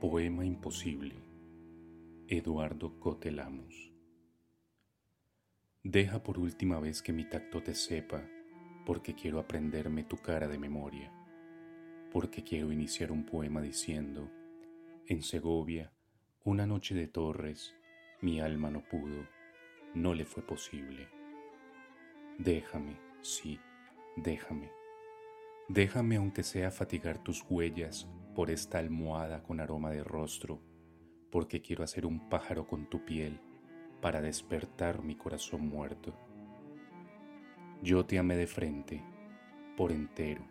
Poema Imposible Eduardo Cotelamos Deja por última vez que mi tacto te sepa, porque quiero aprenderme tu cara de memoria, porque quiero iniciar un poema diciendo, en Segovia, una noche de torres, mi alma no pudo, no le fue posible. Déjame, sí, déjame. Déjame aunque sea fatigar tus huellas por esta almohada con aroma de rostro, porque quiero hacer un pájaro con tu piel para despertar mi corazón muerto. Yo te amé de frente, por entero,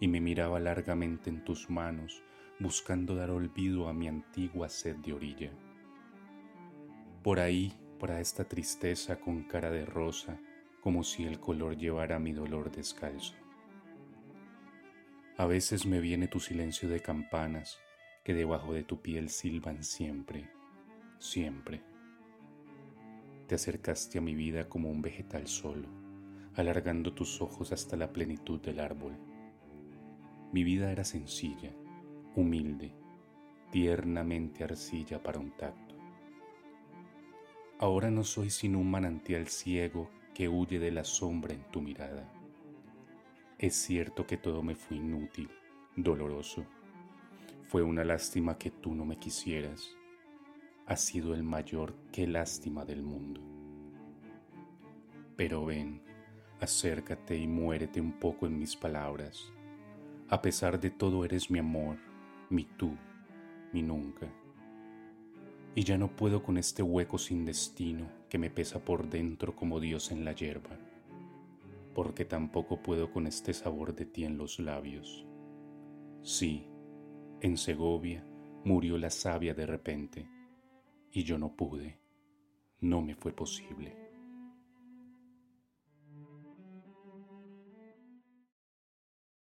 y me miraba largamente en tus manos, buscando dar olvido a mi antigua sed de orilla. Por ahí, para esta tristeza con cara de rosa, como si el color llevara mi dolor descalzo. A veces me viene tu silencio de campanas que debajo de tu piel silban siempre, siempre. Te acercaste a mi vida como un vegetal solo, alargando tus ojos hasta la plenitud del árbol. Mi vida era sencilla, humilde, tiernamente arcilla para un tacto. Ahora no soy sino un manantial ciego que huye de la sombra en tu mirada es cierto que todo me fue inútil, doloroso. Fue una lástima que tú no me quisieras. Ha sido el mayor que lástima del mundo. Pero ven, acércate y muérete un poco en mis palabras. A pesar de todo eres mi amor, mi tú, mi nunca. Y ya no puedo con este hueco sin destino que me pesa por dentro como Dios en la hierba porque tampoco puedo con este sabor de ti en los labios. Sí, en Segovia murió la savia de repente, y yo no pude, no me fue posible.